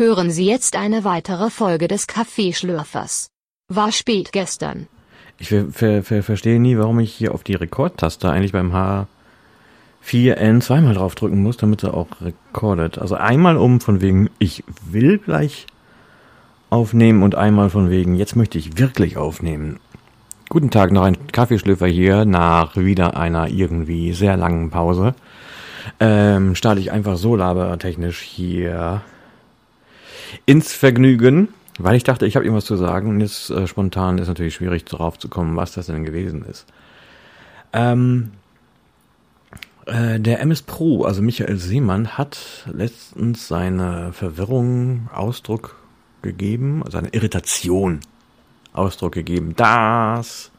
Hören Sie jetzt eine weitere Folge des Kaffeeschlürfers. War spät gestern. Ich ver ver ver verstehe nie, warum ich hier auf die Rekordtaste eigentlich beim H4N zweimal draufdrücken muss, damit er auch rekordet. Also einmal um von wegen, ich will gleich aufnehmen und einmal von wegen, jetzt möchte ich wirklich aufnehmen. Guten Tag, noch ein Kaffeeschlürfer hier nach wieder einer irgendwie sehr langen Pause. Ähm, starte ich einfach so labertechnisch hier ins Vergnügen, weil ich dachte, ich habe irgendwas zu sagen und jetzt äh, spontan ist natürlich schwierig darauf zu kommen, was das denn gewesen ist. Ähm, äh, der MS Pro, also Michael Seemann, hat letztens seine Verwirrung Ausdruck gegeben, seine Irritation Ausdruck gegeben, dass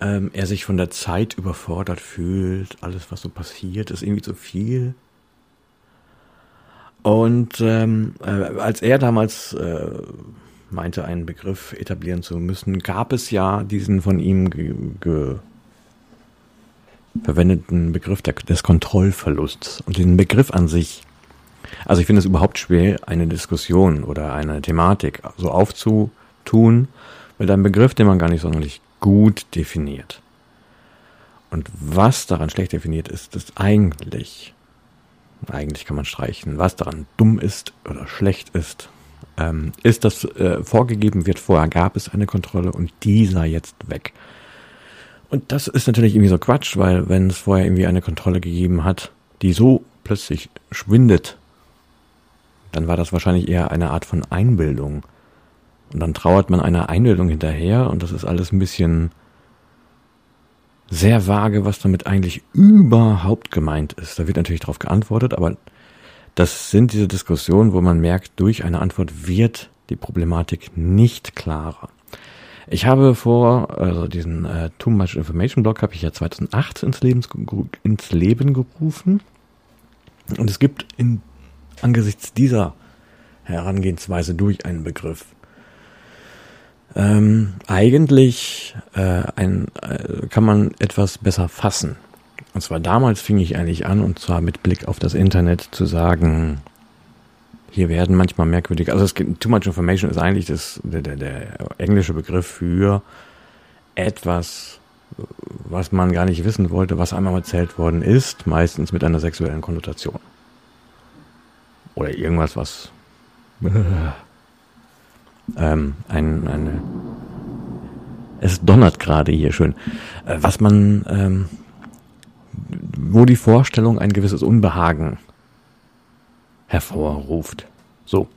ähm, er sich von der Zeit überfordert fühlt, alles was so passiert, ist irgendwie zu viel. Und ähm, äh, als er damals äh, meinte, einen Begriff etablieren zu müssen, gab es ja diesen von ihm ge ge verwendeten Begriff der, des Kontrollverlusts. Und den Begriff an sich, also ich finde es überhaupt schwer, eine Diskussion oder eine Thematik so aufzutun, mit einem Begriff, den man gar nicht sonderlich gut definiert. Und was daran schlecht definiert ist, ist eigentlich eigentlich kann man streichen, was daran dumm ist oder schlecht ist, ähm, ist, dass äh, vorgegeben wird, vorher gab es eine Kontrolle und die sei jetzt weg. Und das ist natürlich irgendwie so Quatsch, weil wenn es vorher irgendwie eine Kontrolle gegeben hat, die so plötzlich schwindet, dann war das wahrscheinlich eher eine Art von Einbildung. Und dann trauert man einer Einbildung hinterher und das ist alles ein bisschen sehr vage, was damit eigentlich überhaupt gemeint ist. Da wird natürlich darauf geantwortet, aber das sind diese Diskussionen, wo man merkt, durch eine Antwort wird die Problematik nicht klarer. Ich habe vor, also diesen äh, Too Much Information Blog habe ich ja 2008 ins, Lebens, ins Leben gerufen. Und es gibt in, angesichts dieser Herangehensweise durch einen Begriff ähm, eigentlich äh, ein, äh, kann man etwas besser fassen. Und zwar damals fing ich eigentlich an, und zwar mit Blick auf das Internet zu sagen, hier werden manchmal merkwürdige, also es Too Much Information ist eigentlich das, der, der, der englische Begriff für etwas, was man gar nicht wissen wollte, was einmal erzählt worden ist, meistens mit einer sexuellen Konnotation. Oder irgendwas, was ähm, ein, eine, es donnert gerade hier schön, äh, was man, ähm, wo die Vorstellung ein gewisses Unbehagen hervorruft. So.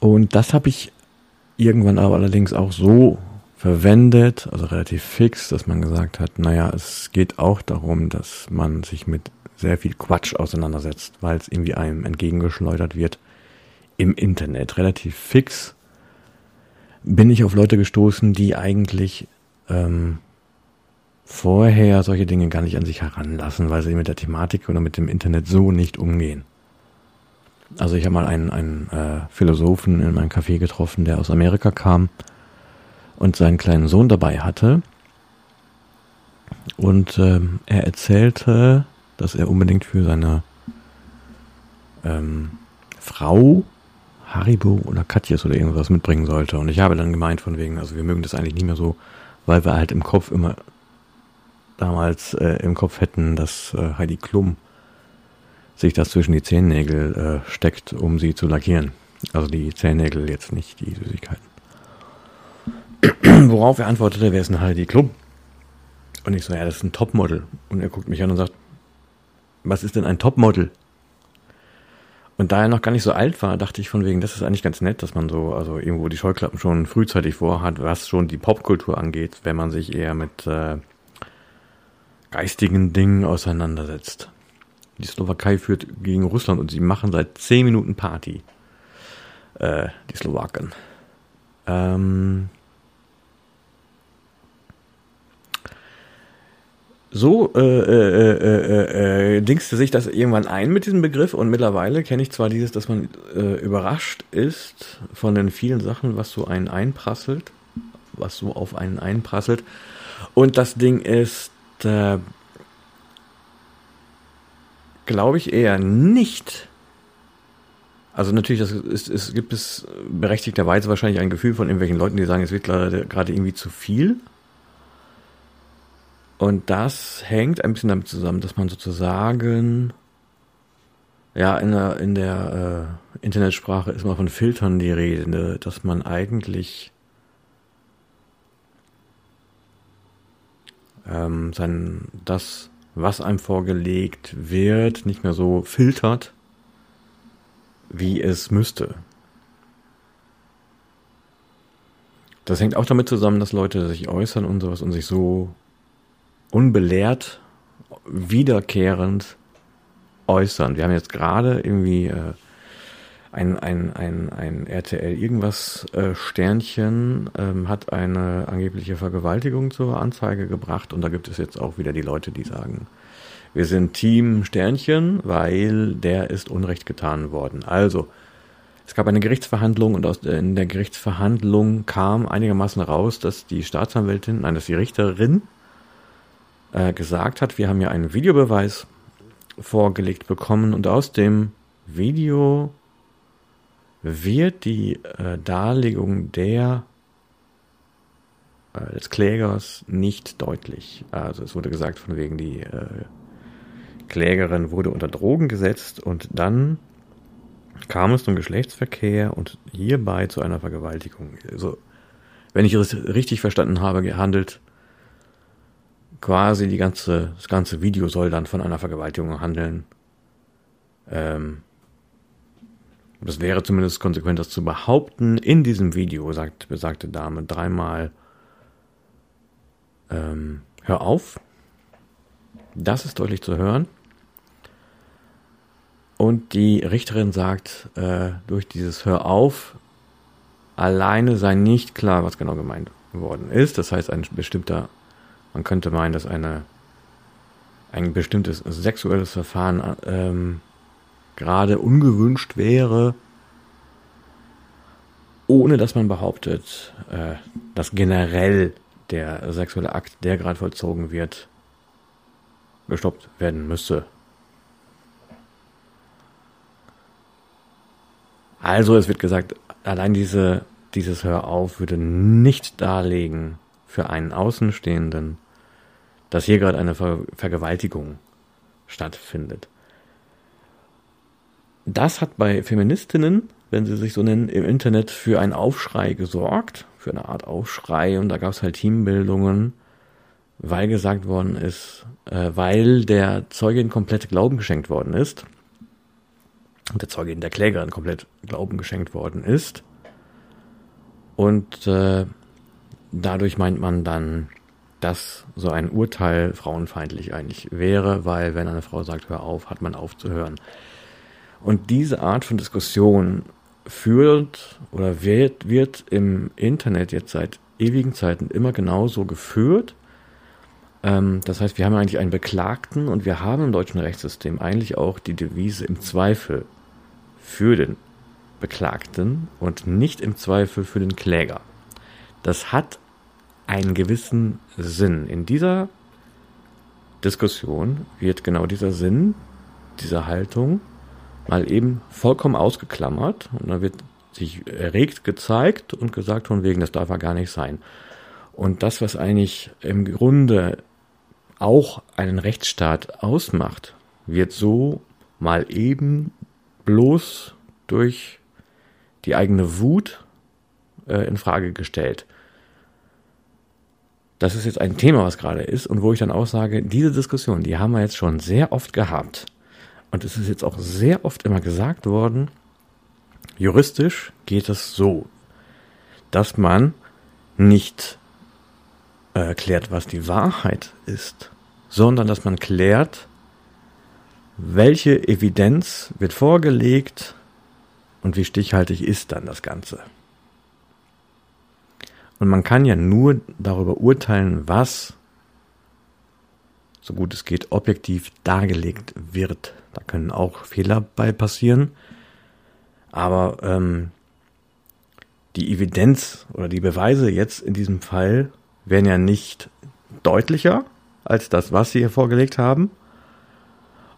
Und das habe ich irgendwann aber allerdings auch so verwendet, also relativ fix, dass man gesagt hat, naja, es geht auch darum, dass man sich mit sehr viel Quatsch auseinandersetzt, weil es irgendwie einem entgegengeschleudert wird, im Internet relativ fix bin ich auf Leute gestoßen, die eigentlich ähm, vorher solche Dinge gar nicht an sich heranlassen, weil sie mit der Thematik oder mit dem Internet so nicht umgehen. Also ich habe mal einen, einen äh, Philosophen in meinem Café getroffen, der aus Amerika kam und seinen kleinen Sohn dabei hatte. Und ähm, er erzählte, dass er unbedingt für seine ähm, Frau Haribo oder Katjes oder irgendwas mitbringen sollte. Und ich habe dann gemeint von wegen, also wir mögen das eigentlich nicht mehr so, weil wir halt im Kopf immer damals äh, im Kopf hätten, dass äh, Heidi Klum sich das zwischen die Zehennägel äh, steckt, um sie zu lackieren. Also die Zehennägel jetzt nicht die Süßigkeiten. Worauf er antwortete, wer ist denn Heidi Klum? Und ich so, ja, das ist ein Topmodel. Und er guckt mich an und sagt, was ist denn ein Topmodel? Und da er noch gar nicht so alt war, dachte ich von wegen, das ist eigentlich ganz nett, dass man so, also irgendwo die Scheuklappen schon frühzeitig vorhat, was schon die Popkultur angeht, wenn man sich eher mit äh, geistigen Dingen auseinandersetzt. Die Slowakei führt gegen Russland und sie machen seit zehn Minuten Party. Äh, die Slowaken. Ähm, so äh, äh, äh, äh, dingste sich das irgendwann ein mit diesem Begriff und mittlerweile kenne ich zwar dieses, dass man äh, überrascht ist von den vielen Sachen, was so einen einprasselt, was so auf einen einprasselt. Und das Ding ist äh, glaube ich eher nicht. Also natürlich, das ist, es gibt es berechtigterweise wahrscheinlich ein Gefühl von irgendwelchen Leuten, die sagen, es wird gerade irgendwie zu viel. Und das hängt ein bisschen damit zusammen, dass man sozusagen, ja, in der, in der äh, Internetsprache ist mal von Filtern die Rede, ne? dass man eigentlich ähm, sein, das, was einem vorgelegt wird, nicht mehr so filtert, wie es müsste. Das hängt auch damit zusammen, dass Leute sich äußern und sowas und sich so unbelehrt, wiederkehrend äußern. Wir haben jetzt gerade irgendwie äh, ein, ein, ein, ein RTL irgendwas äh, Sternchen ähm, hat eine angebliche Vergewaltigung zur Anzeige gebracht und da gibt es jetzt auch wieder die Leute, die sagen, wir sind Team Sternchen, weil der ist Unrecht getan worden. Also, es gab eine Gerichtsverhandlung und aus, in der Gerichtsverhandlung kam einigermaßen raus, dass die Staatsanwältin, nein, dass die Richterin äh, gesagt hat, wir haben ja einen Videobeweis vorgelegt bekommen und aus dem Video wird die äh, Darlegung der äh, des Klägers nicht deutlich. Also es wurde gesagt, von wegen die äh, Klägerin wurde unter Drogen gesetzt und dann kam es zum Geschlechtsverkehr und hierbei zu einer Vergewaltigung. Also, wenn ich es richtig verstanden habe, gehandelt quasi die ganze, das ganze Video soll dann von einer Vergewaltigung handeln. Ähm, das wäre zumindest konsequent, das zu behaupten. In diesem Video sagt besagte Dame dreimal, ähm, hör auf. Das ist deutlich zu hören. Und die Richterin sagt, äh, durch dieses Hör auf, alleine sei nicht klar, was genau gemeint worden ist. Das heißt, ein bestimmter, man könnte meinen, dass eine, ein bestimmtes sexuelles Verfahren ähm, gerade ungewünscht wäre, ohne dass man behauptet, äh, dass generell der sexuelle Akt, der gerade vollzogen wird, gestoppt werden müsse. Also es wird gesagt, allein diese, dieses Hör auf würde nicht darlegen für einen Außenstehenden, dass hier gerade eine Ver Vergewaltigung stattfindet. Das hat bei Feministinnen, wenn sie sich so nennen, im Internet für einen Aufschrei gesorgt, für eine Art Aufschrei. Und da gab es halt Teambildungen, weil gesagt worden ist, äh, weil der Zeugin komplett Glauben geschenkt worden ist. Und der Zeugin der Klägerin komplett Glauben geschenkt worden ist. Und äh, dadurch meint man dann, dass so ein Urteil frauenfeindlich eigentlich wäre, weil wenn eine Frau sagt, hör auf, hat man aufzuhören. Und diese Art von Diskussion führt oder wird, wird im Internet jetzt seit ewigen Zeiten immer genauso geführt. Ähm, das heißt, wir haben eigentlich einen Beklagten und wir haben im deutschen Rechtssystem eigentlich auch die Devise im Zweifel für den Beklagten und nicht im Zweifel für den Kläger. Das hat einen gewissen Sinn. In dieser Diskussion wird genau dieser Sinn, dieser Haltung mal eben vollkommen ausgeklammert und dann wird sich erregt gezeigt und gesagt von wegen, das darf ja gar nicht sein. Und das, was eigentlich im Grunde auch einen Rechtsstaat ausmacht, wird so mal eben bloß durch die eigene Wut äh, in Frage gestellt. Das ist jetzt ein Thema, was gerade ist und wo ich dann auch sage, diese Diskussion, die haben wir jetzt schon sehr oft gehabt. Und es ist jetzt auch sehr oft immer gesagt worden, juristisch geht es so, dass man nicht äh, klärt, was die Wahrheit ist, sondern dass man klärt, welche Evidenz wird vorgelegt und wie stichhaltig ist dann das Ganze. Und man kann ja nur darüber urteilen, was so gut es geht, objektiv dargelegt wird. Da können auch Fehler bei passieren. Aber ähm, die Evidenz oder die Beweise jetzt in diesem Fall werden ja nicht deutlicher als das, was sie hier vorgelegt haben.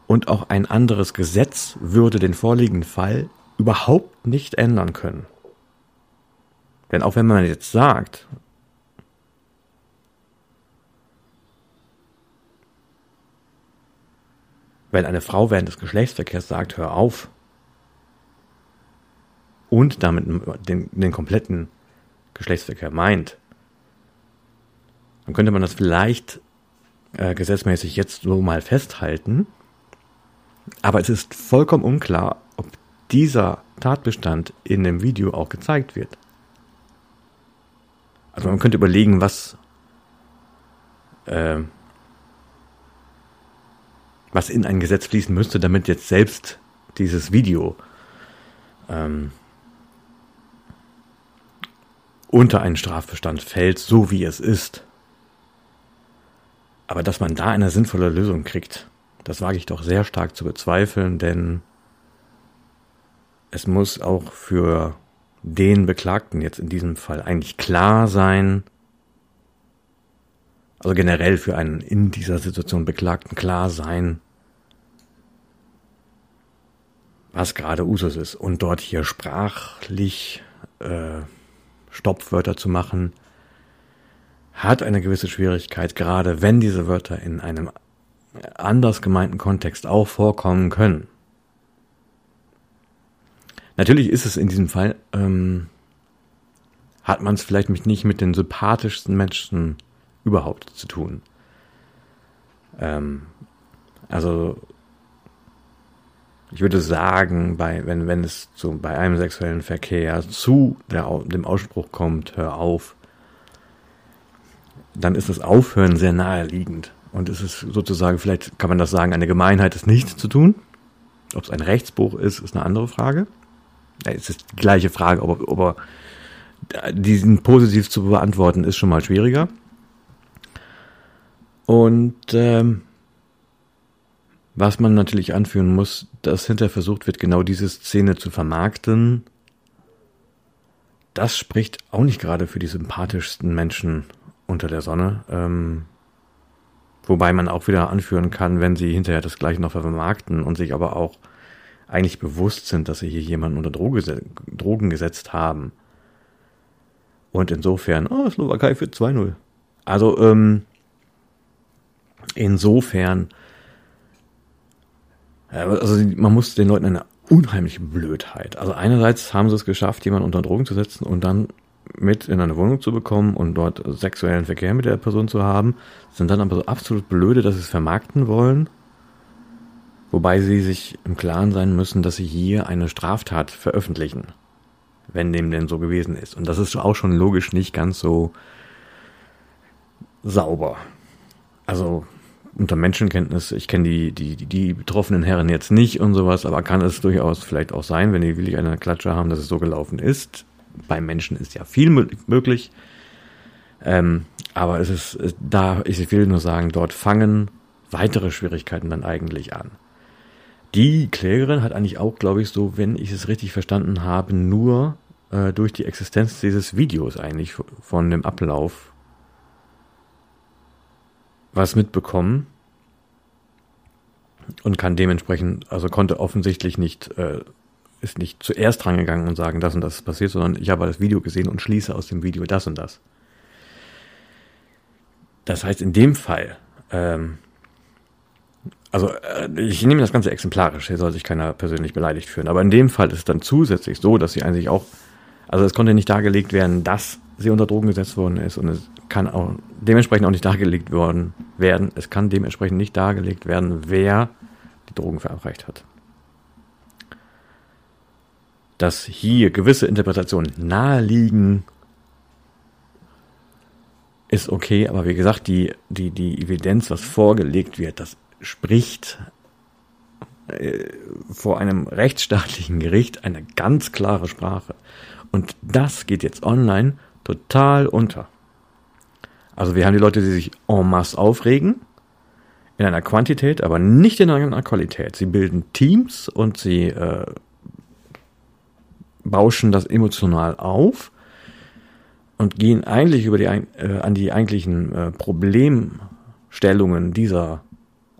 Und auch ein anderes Gesetz würde den vorliegenden Fall überhaupt nicht ändern können. Denn auch wenn man jetzt sagt, wenn eine Frau während des Geschlechtsverkehrs sagt, hör auf, und damit den, den kompletten Geschlechtsverkehr meint, dann könnte man das vielleicht äh, gesetzmäßig jetzt so mal festhalten. Aber es ist vollkommen unklar, ob dieser Tatbestand in dem Video auch gezeigt wird. Also man könnte überlegen, was äh, was in ein Gesetz fließen müsste, damit jetzt selbst dieses Video ähm, unter einen Strafbestand fällt, so wie es ist. Aber dass man da eine sinnvolle Lösung kriegt, das wage ich doch sehr stark zu bezweifeln, denn es muss auch für den Beklagten jetzt in diesem Fall eigentlich klar sein, also generell für einen in dieser Situation Beklagten klar sein, was gerade Usus ist. Und dort hier sprachlich äh, Stopfwörter zu machen, hat eine gewisse Schwierigkeit, gerade wenn diese Wörter in einem anders gemeinten Kontext auch vorkommen können. Natürlich ist es in diesem Fall, ähm, hat man es vielleicht nicht mit den sympathischsten Menschen überhaupt zu tun. Ähm, also ich würde sagen, bei, wenn, wenn es zu, bei einem sexuellen Verkehr zu der, dem Ausspruch kommt, hör auf, dann ist das Aufhören sehr naheliegend. Und es ist sozusagen, vielleicht kann man das sagen, eine Gemeinheit, es nicht zu tun. Ob es ein Rechtsbruch ist, ist eine andere Frage. Es ist die gleiche Frage, aber, aber diesen positiv zu beantworten, ist schon mal schwieriger. Und ähm, was man natürlich anführen muss, dass hinterher versucht wird, genau diese Szene zu vermarkten, das spricht auch nicht gerade für die sympathischsten Menschen unter der Sonne. Ähm, wobei man auch wieder anführen kann, wenn sie hinterher das gleiche noch vermarkten und sich aber auch eigentlich bewusst sind, dass sie hier jemanden unter Droge, Drogen gesetzt haben. Und insofern, oh, Slowakei für 2-0. Also, ähm, insofern, also man muss den Leuten eine unheimliche Blödheit. Also einerseits haben sie es geschafft, jemanden unter Drogen zu setzen und dann mit in eine Wohnung zu bekommen und dort sexuellen Verkehr mit der Person zu haben, sind dann aber so absolut blöde, dass sie es vermarkten wollen. Wobei sie sich im Klaren sein müssen, dass sie hier eine Straftat veröffentlichen. Wenn dem denn so gewesen ist. Und das ist auch schon logisch nicht ganz so sauber. Also unter Menschenkenntnis, ich kenne die, die, die betroffenen Herren jetzt nicht und sowas, aber kann es durchaus vielleicht auch sein, wenn die willig eine Klatsche haben, dass es so gelaufen ist beim Menschen ist ja viel möglich. Ähm, aber es ist da, ich will nur sagen, dort fangen weitere Schwierigkeiten dann eigentlich an. Die Klägerin hat eigentlich auch, glaube ich, so, wenn ich es richtig verstanden habe, nur äh, durch die Existenz dieses Videos eigentlich von dem Ablauf was mitbekommen und kann dementsprechend, also konnte offensichtlich nicht äh, ist nicht zuerst rangegangen und sagen, das und das ist passiert, sondern ich habe das Video gesehen und schließe aus dem Video das und das. Das heißt, in dem Fall, ähm, also äh, ich nehme das Ganze exemplarisch, hier soll sich keiner persönlich beleidigt fühlen, aber in dem Fall ist es dann zusätzlich so, dass sie eigentlich auch, also es konnte nicht dargelegt werden, dass sie unter Drogen gesetzt worden ist und es kann auch dementsprechend auch nicht dargelegt worden werden, es kann dementsprechend nicht dargelegt werden, wer die Drogen verabreicht hat. Dass hier gewisse Interpretationen naheliegen, ist okay, aber wie gesagt, die, die, die Evidenz, was vorgelegt wird, das spricht äh, vor einem rechtsstaatlichen Gericht eine ganz klare Sprache. Und das geht jetzt online total unter. Also wir haben die Leute, die sich en masse aufregen, in einer Quantität, aber nicht in einer Qualität. Sie bilden Teams und sie äh, bauschen das emotional auf und gehen eigentlich über die, äh, an die eigentlichen äh, Problemstellungen dieser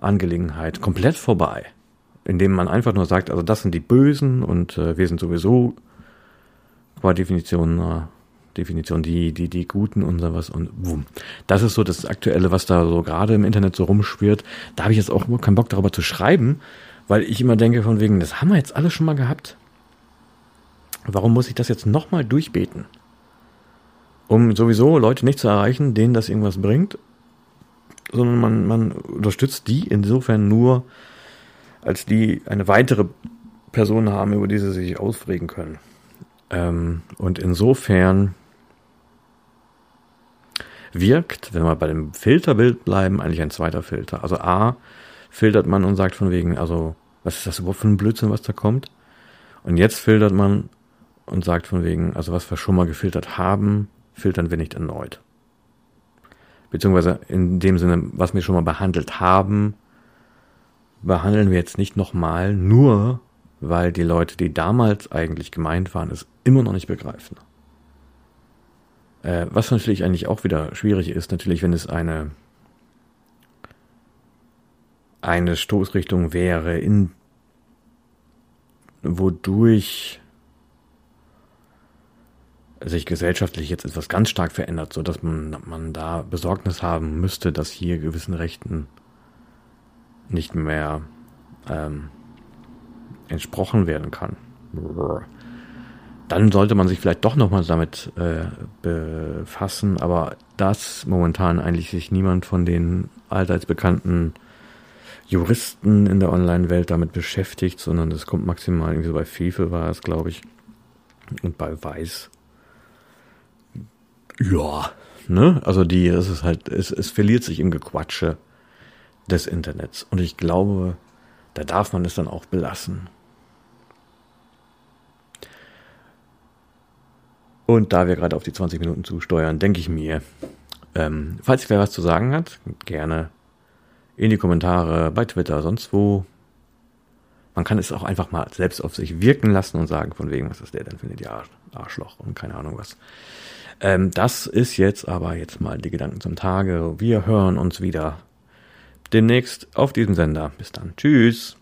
Angelegenheit komplett vorbei. Indem man einfach nur sagt, also das sind die Bösen und äh, wir sind sowieso qua Definition, äh, Definition die, die, die Guten und sowas und boom. Das ist so das Aktuelle, was da so gerade im Internet so rumschwirrt. Da habe ich jetzt auch keinen Bock darüber zu schreiben, weil ich immer denke von wegen, das haben wir jetzt alles schon mal gehabt. Warum muss ich das jetzt nochmal durchbeten? Um sowieso Leute nicht zu erreichen, denen das irgendwas bringt, sondern man, man unterstützt die insofern nur, als die eine weitere Person haben, über die sie sich aufregen können. Ähm, und insofern wirkt, wenn wir bei dem Filterbild bleiben, eigentlich ein zweiter Filter. Also A, filtert man und sagt von wegen, also, was ist das überhaupt für ein Blödsinn, was da kommt? Und jetzt filtert man und sagt von wegen, also was wir schon mal gefiltert haben, filtern wir nicht erneut. Beziehungsweise in dem Sinne, was wir schon mal behandelt haben, behandeln wir jetzt nicht nochmal, nur weil die Leute, die damals eigentlich gemeint waren, es immer noch nicht begreifen. Äh, was natürlich eigentlich auch wieder schwierig ist, natürlich, wenn es eine eine Stoßrichtung wäre, in wodurch sich gesellschaftlich jetzt etwas ganz stark verändert, so dass man, man da Besorgnis haben müsste, dass hier gewissen Rechten nicht mehr ähm, entsprochen werden kann. Dann sollte man sich vielleicht doch nochmal damit äh, befassen, aber dass momentan eigentlich sich niemand von den allseits bekannten Juristen in der Online-Welt damit beschäftigt, sondern das kommt maximal irgendwie so bei Fefe war es, glaube ich, und bei Weiß. Ja, ne? Also die, es ist halt, es, es verliert sich im Gequatsche des Internets. Und ich glaube, da darf man es dann auch belassen. Und da wir gerade auf die 20 Minuten zusteuern, denke ich mir, ähm, falls wer was zu sagen hat, gerne in die Kommentare, bei Twitter, sonst wo. Man kann es auch einfach mal selbst auf sich wirken lassen und sagen, von wegen, was ist der denn für ein Arschloch und keine Ahnung was. Ähm, das ist jetzt aber jetzt mal die Gedanken zum Tage. Wir hören uns wieder demnächst auf diesem Sender. Bis dann. Tschüss.